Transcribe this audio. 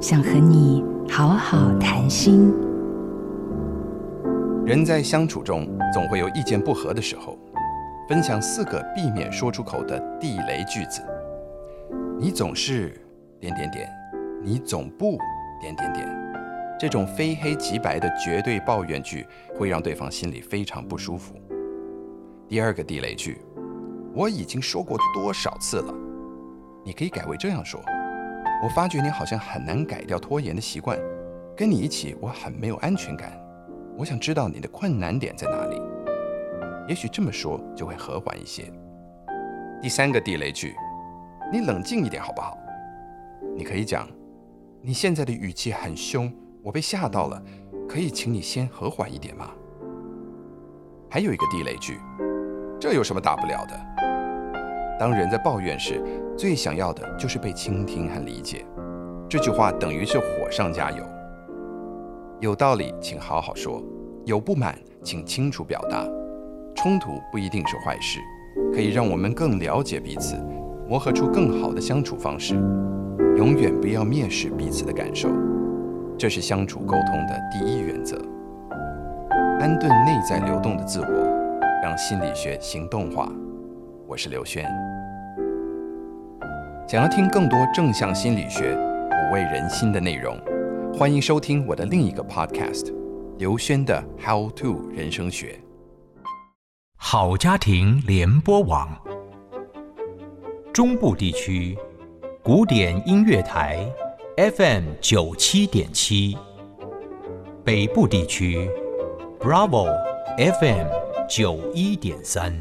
想和你好好谈心。人在相处中总会有意见不合的时候，分享四个避免说出口的地雷句子。你总是点点点，你总不点点点。这种非黑即白的绝对抱怨句会让对方心里非常不舒服。第二个地雷句，我已经说过多少次了？你可以改为这样说：我发觉你好像很难改掉拖延的习惯，跟你一起我很没有安全感。我想知道你的困难点在哪里。也许这么说就会和缓一些。第三个地雷句，你冷静一点好不好？你可以讲，你现在的语气很凶，我被吓到了，可以请你先和缓一点吗？还有一个地雷句，这有什么大不了的？当人在抱怨时，最想要的就是被倾听和理解。这句话等于是火上加油。有道理，请好好说；有不满，请清楚表达。冲突不一定是坏事，可以让我们更了解彼此，磨合出更好的相处方式。永远不要蔑视彼此的感受，这是相处沟通的第一原则。安顿内在流动的自我，让心理学行动化。我是刘轩。想要听更多正向心理学、抚慰人心的内容。欢迎收听我的另一个 podcast，刘轩的 How to 人生学。好家庭联播网，中部地区古典音乐台 FM 九七点七，北部地区 Bravo FM 九一点三。